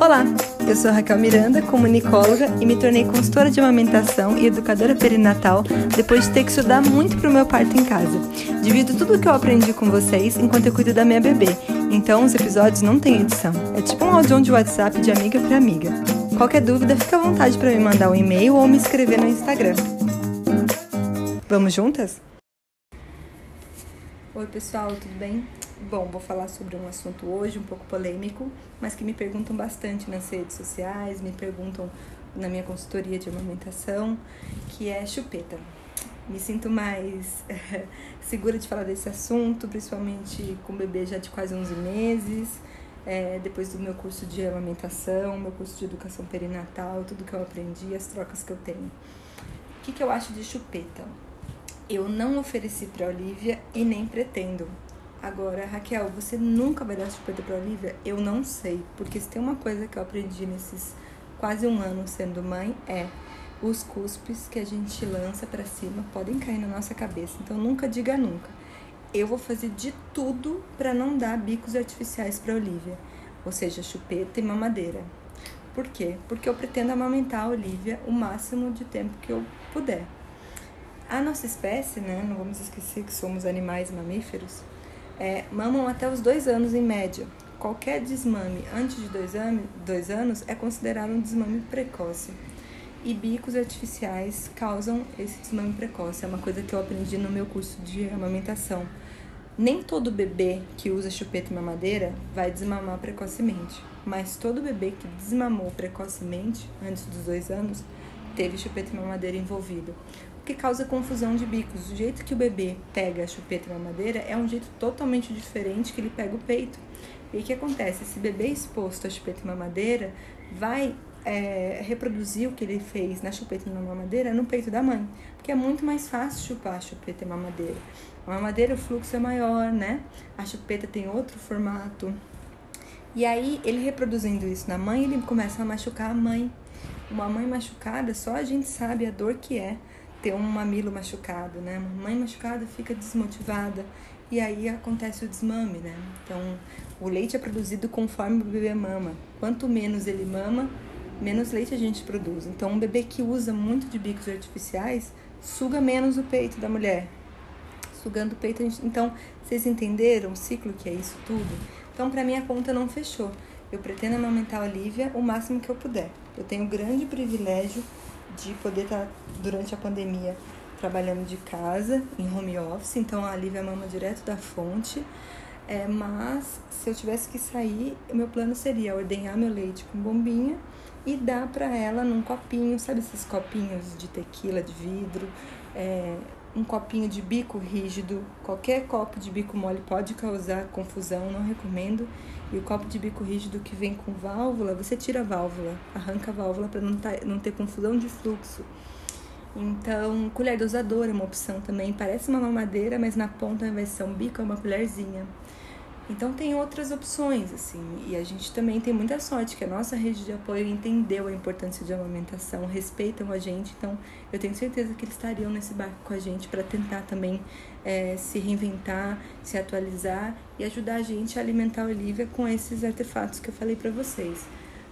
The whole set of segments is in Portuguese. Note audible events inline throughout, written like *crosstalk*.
Olá, eu sou Raquel Miranda, comunicóloga e me tornei consultora de amamentação e educadora perinatal depois de ter que estudar muito para o meu parto em casa. Divido tudo o que eu aprendi com vocês enquanto eu cuido da minha bebê, então os episódios não têm edição. É tipo um áudio de WhatsApp de amiga para amiga. Qualquer dúvida, fica à vontade para me mandar um e-mail ou me escrever no Instagram. Vamos juntas? Oi, pessoal, tudo bem? Bom, vou falar sobre um assunto hoje um pouco polêmico, mas que me perguntam bastante nas redes sociais, me perguntam na minha consultoria de amamentação, que é chupeta. Me sinto mais *laughs* segura de falar desse assunto, principalmente com o bebê já de quase 11 meses, é, depois do meu curso de amamentação, meu curso de educação perinatal, tudo que eu aprendi, as trocas que eu tenho. O que, que eu acho de chupeta? Eu não ofereci para Olivia e nem pretendo Agora, Raquel, você nunca vai dar chupeta para Olivia? Eu não sei, porque se tem uma coisa que eu aprendi nesses quase um ano sendo mãe é os cuspes que a gente lança para cima podem cair na nossa cabeça. Então nunca diga nunca. Eu vou fazer de tudo para não dar bicos artificiais para Olivia, ou seja, chupeta e mamadeira. Por quê? Porque eu pretendo amamentar a Olivia o máximo de tempo que eu puder. A nossa espécie, né, não vamos esquecer que somos animais mamíferos, é, mamam até os dois anos em média. Qualquer desmame antes de dois, dois anos é considerado um desmame precoce. E bicos artificiais causam esse desmame precoce. É uma coisa que eu aprendi no meu curso de amamentação. Nem todo bebê que usa chupeta e mamadeira vai desmamar precocemente, mas todo bebê que desmamou precocemente, antes dos dois anos, teve chupeta e mamadeira envolvido que causa confusão de bicos. O jeito que o bebê pega a chupeta e mamadeira é um jeito totalmente diferente que ele pega o peito. E o que acontece? Esse bebê exposto à chupeta e mamadeira vai é, reproduzir o que ele fez na chupeta e na mamadeira no peito da mãe, porque é muito mais fácil chupar a chupeta e mamadeira. A mamadeira o fluxo é maior, né? A chupeta tem outro formato. E aí, ele reproduzindo isso na mãe, ele começa a machucar a mãe. Uma mãe machucada, só a gente sabe a dor que é ter um mamilo machucado, né? Uma mãe machucada fica desmotivada e aí acontece o desmame, né? Então, o leite é produzido conforme o bebê mama. Quanto menos ele mama, menos leite a gente produz. Então, um bebê que usa muito de bicos artificiais suga menos o peito da mulher. Sugando o peito, gente... então, vocês entenderam o ciclo que é isso tudo? Então, para mim a conta não fechou. Eu pretendo amamentar a Olivia o máximo que eu puder. Eu tenho o grande privilégio de poder estar tá, durante a pandemia trabalhando de casa, em home office, então a Lívia mama direto da fonte. É, mas se eu tivesse que sair, meu plano seria ordenhar meu leite com bombinha e dar para ela num copinho, sabe esses copinhos de tequila de vidro, é, um copinho de bico rígido. Qualquer copo de bico mole pode causar confusão, não recomendo. E o copo de bico rígido que vem com válvula, você tira a válvula, arranca a válvula para não, tá, não ter confusão de fluxo. Então, colher dosadora é uma opção também. Parece uma mamadeira, mas na ponta, vai ser um bico, é uma colherzinha. Então tem outras opções, assim, e a gente também tem muita sorte que a nossa rede de apoio entendeu a importância de amamentação, respeitam a gente, então eu tenho certeza que eles estariam nesse barco com a gente para tentar também é, se reinventar, se atualizar e ajudar a gente a alimentar a Olivia com esses artefatos que eu falei para vocês.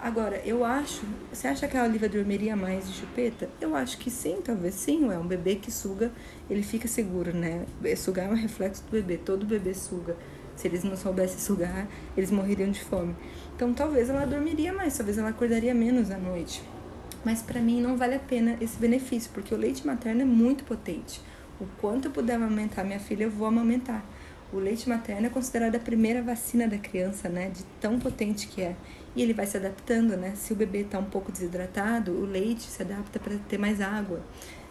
Agora, eu acho, você acha que a Olivia dormiria mais de chupeta? Eu acho que sim, talvez sim, é um bebê que suga, ele fica seguro, né? Sugar é um reflexo do bebê, todo bebê suga. Se eles não soubessem sugar, eles morreriam de fome. Então talvez ela dormiria mais, talvez ela acordaria menos à noite. Mas para mim não vale a pena esse benefício, porque o leite materno é muito potente. O quanto eu puder amamentar minha filha, eu vou amamentar. O leite materno é considerado a primeira vacina da criança, né? De tão potente que é. E ele vai se adaptando, né? Se o bebê está um pouco desidratado, o leite se adapta para ter mais água.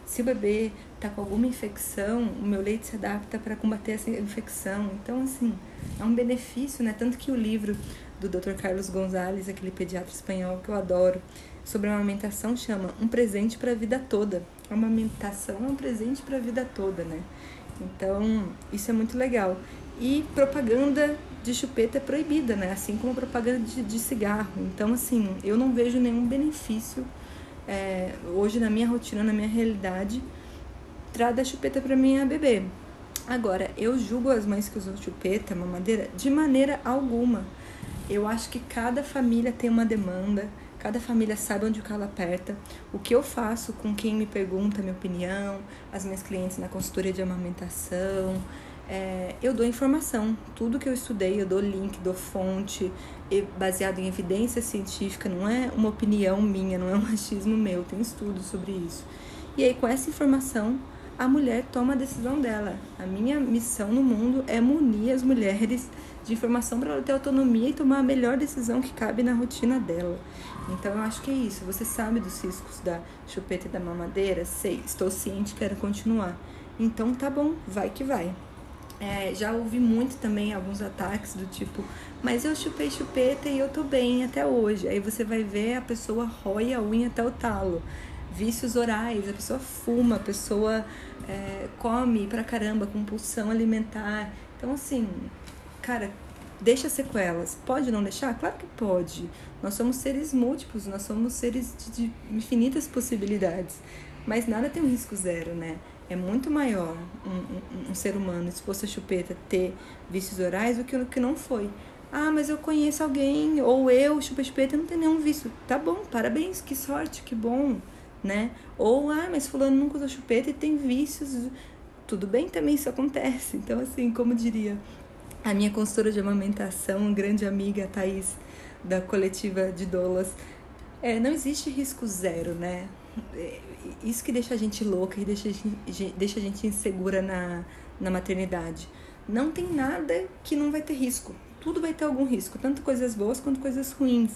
Se o bebê está com alguma infecção, o meu leite se adapta para combater essa infecção. Então, assim, é um benefício, né? Tanto que o livro do Dr. Carlos Gonzalez, aquele pediatra espanhol que eu adoro, sobre a amamentação chama Um Presente para a Vida Toda. A amamentação é um presente para a vida toda, né? Então, isso é muito legal. E propaganda de chupeta é proibida, né? Assim como propaganda de, de cigarro. Então, assim, eu não vejo nenhum benefício é, hoje na minha rotina, na minha realidade, trada a chupeta para minha bebê. Agora, eu julgo as mães que usam chupeta, mamadeira, de maneira alguma. Eu acho que cada família tem uma demanda, cada família sabe onde o calo aperta. O que eu faço com quem me pergunta minha opinião, as minhas clientes na consultoria de amamentação, é, eu dou informação. Tudo que eu estudei, eu dou link, dou fonte, baseado em evidência científica, não é uma opinião minha, não é um *laughs* machismo meu, tem estudos sobre isso. E aí, com essa informação, a mulher toma a decisão dela. A minha missão no mundo é munir as mulheres de informação para ela ter autonomia e tomar a melhor decisão que cabe na rotina dela. Então eu acho que é isso. Você sabe dos riscos da chupeta e da mamadeira? Sei, estou ciente, quero continuar. Então tá bom, vai que vai. É, já ouvi muito também alguns ataques do tipo, mas eu chupei chupeta e eu tô bem até hoje. Aí você vai ver a pessoa rói a unha até o talo. Vícios orais, a pessoa fuma, a pessoa é, come pra caramba, compulsão alimentar. Então, assim, cara, deixa sequelas. Pode não deixar? Claro que pode. Nós somos seres múltiplos, nós somos seres de, infinitas possibilidades. Mas nada tem um risco zero, né? é muito maior um, um, um, ser humano exposto a chupeta ter vícios orais do que o que não foi. Ah, mas eu conheço alguém, ou eu, chupa chupeta, não tem nenhum vício. Tá bom, parabéns, que sorte, que bom, né? Ou, ah, mas fulano nunca usou chupeta e tem vícios. Tudo bem também, isso acontece. Então, assim, como diria a minha consultora de amamentação, grande amiga, Thaís, da coletiva de Dolas, é, não existe risco zero, né? É, isso que deixa a gente louca e deixa deixa a gente insegura na, na maternidade. Não tem nada que não vai ter risco. Tudo vai ter algum risco, tanto coisas boas quanto coisas ruins.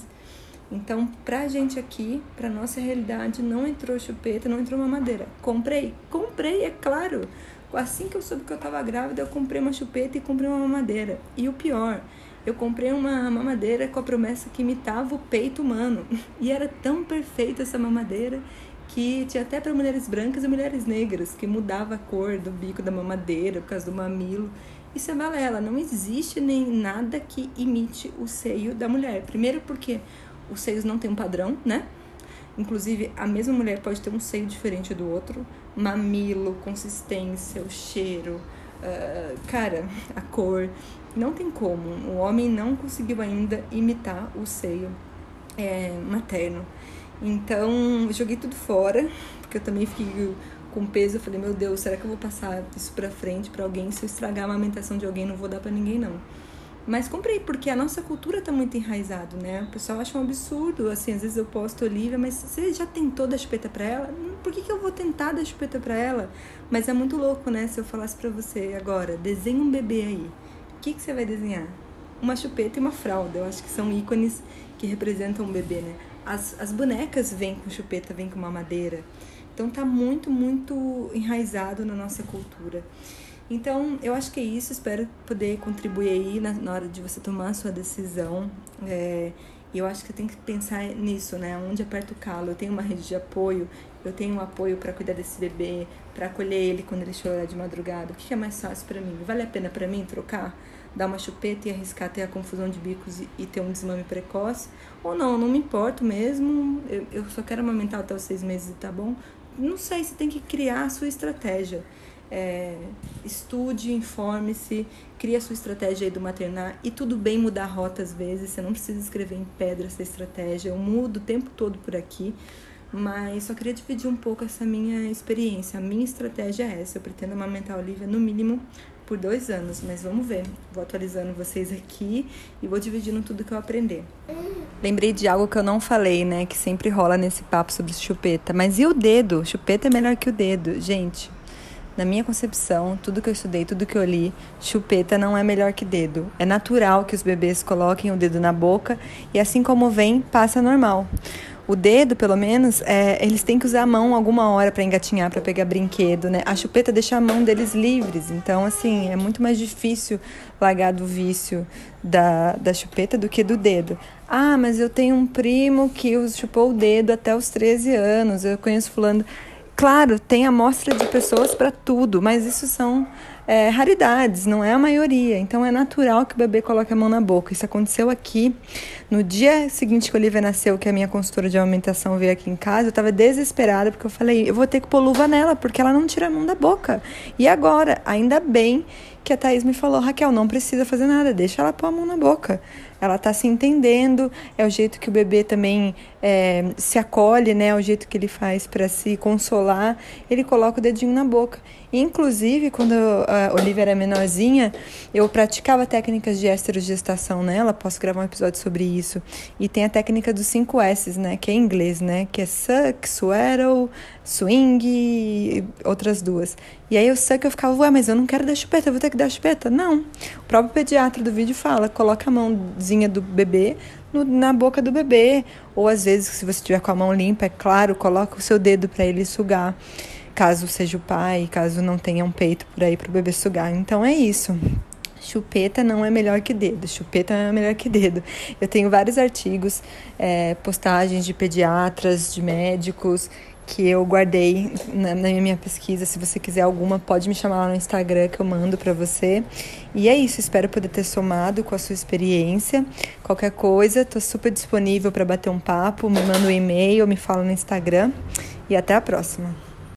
Então, pra gente aqui, pra nossa realidade, não entrou chupeta, não entrou mamadeira. Comprei? Comprei, é claro. Assim que eu soube que eu tava grávida, eu comprei uma chupeta e comprei uma mamadeira. E o pior, eu comprei uma mamadeira com a promessa que imitava o peito humano. *laughs* E era tão perfeita essa mamadeira que tinha até para mulheres brancas e mulheres negras, que mudava a cor do bico da mamadeira por causa do mamilo. Isso é balela, não existe nem nada que imite o seio da mulher. Primeiro porque os seios não têm um padrão, né? Inclusive, a mesma mulher pode ter um seio diferente do outro. Mamilo, consistência, o cheiro, uh, cara, a cor. Não tem como. O homem não conseguiu ainda imitar o seio é, materno. Então, joguei tudo fora, porque eu também fiquei com peso. Eu falei, meu Deus, será que eu vou passar isso pra frente para alguém? Se eu estragar a amamentação de alguém, não vou dar para ninguém, não. Mas comprei, porque a nossa cultura tá muito enraizado, né? O pessoal acha um absurdo, assim, às vezes eu posto Olivia, mas você já tentou dar chupeta pra ela? Hum, por que, que eu vou tentar dar chupeta pra ela? Mas é muito louco, né? Se eu falasse pra você agora, desenha um bebê aí. O que, que você vai desenhar? Uma chupeta e uma fralda. Eu acho que são ícones que representam um bebê, né? As, as bonecas vêm com chupeta, vêm com mamadeira. Então tá muito, muito enraizado na nossa cultura. Então, eu acho que é isso. Espero poder contribuir aí na, na hora de você tomar a sua decisão. É, eu acho que tem que pensar nisso, né? Onde aperta o calo. Eu tenho uma rede de apoio, eu tenho um apoio para cuidar desse bebê, para acolher ele quando ele chorar de madrugada. O que é mais fácil para mim? Vale a pena para mim trocar? dar uma chupeta e arriscar ter a confusão de bicos e, e ter um desmame precoce. Ou não, não me importo mesmo, eu, eu só quero amamentar até os seis meses e tá bom. Não sei, você tem que criar a sua estratégia. É, estude, informe-se, crie a sua estratégia aí do maternar e tudo bem mudar a rota às vezes, você não precisa escrever em pedra essa estratégia, eu mudo o tempo todo por aqui, mas só queria dividir um pouco essa minha experiência. A minha estratégia é essa, eu pretendo amamentar a Olivia no mínimo por dois anos, mas vamos ver. Vou atualizando vocês aqui e vou dividindo tudo que eu aprender. Lembrei de algo que eu não falei, né? Que sempre rola nesse papo sobre chupeta. Mas e o dedo? Chupeta é melhor que o dedo. Gente, na minha concepção, tudo que eu estudei, tudo que eu li, chupeta não é melhor que dedo. É natural que os bebês coloquem o dedo na boca e assim como vem, passa normal. O dedo, pelo menos, é, eles têm que usar a mão alguma hora para engatinhar, para pegar brinquedo, né? A chupeta deixa a mão deles livres. Então, assim, é muito mais difícil largar do vício da, da chupeta do que do dedo. Ah, mas eu tenho um primo que chupou o dedo até os 13 anos. Eu conheço fulano. Claro, tem amostra de pessoas para tudo, mas isso são é, raridades, não é a maioria. Então é natural que o bebê coloque a mão na boca. Isso aconteceu aqui. No dia seguinte que a Olivia nasceu, que a minha consultora de alimentação veio aqui em casa, eu estava desesperada porque eu falei, eu vou ter que pôr luva nela, porque ela não tira a mão da boca. E agora, ainda bem que a Thaís me falou, Raquel, não precisa fazer nada, deixa ela pôr a mão na boca. Ela está se entendendo, é o jeito que o bebê também é, se acolhe, né? É o jeito que ele faz para se consolar. Ele coloca o dedinho na boca. Inclusive, quando a Olivia era menorzinha, eu praticava técnicas de esterogestação nela. Posso gravar um episódio sobre isso. E tem a técnica dos 5 S, né? Que é em inglês, né? Que é suck, swallow, swing e outras duas. E aí eu suck, eu ficava, ué, mas eu não quero dar chupeta, eu vou ter que dar chupeta? Não. O próprio pediatra do vídeo fala, coloca a mãozinha do bebê no, na boca do bebê. Ou às vezes, se você tiver com a mão limpa, é claro, coloca o seu dedo para ele sugar caso seja o pai, caso não tenha um peito por aí para o bebê sugar. Então é isso. Chupeta não é melhor que dedo, chupeta é melhor que dedo. Eu tenho vários artigos, é, postagens de pediatras, de médicos, que eu guardei na, na, minha pesquisa. Se você quiser alguma, pode me chamar lá no Instagram que eu mando para você. E é isso, espero poder ter somado com a sua experiência. Qualquer coisa, tô super disponível para bater um papo, me manda um e-mail, me fala no Instagram. E até a próxima.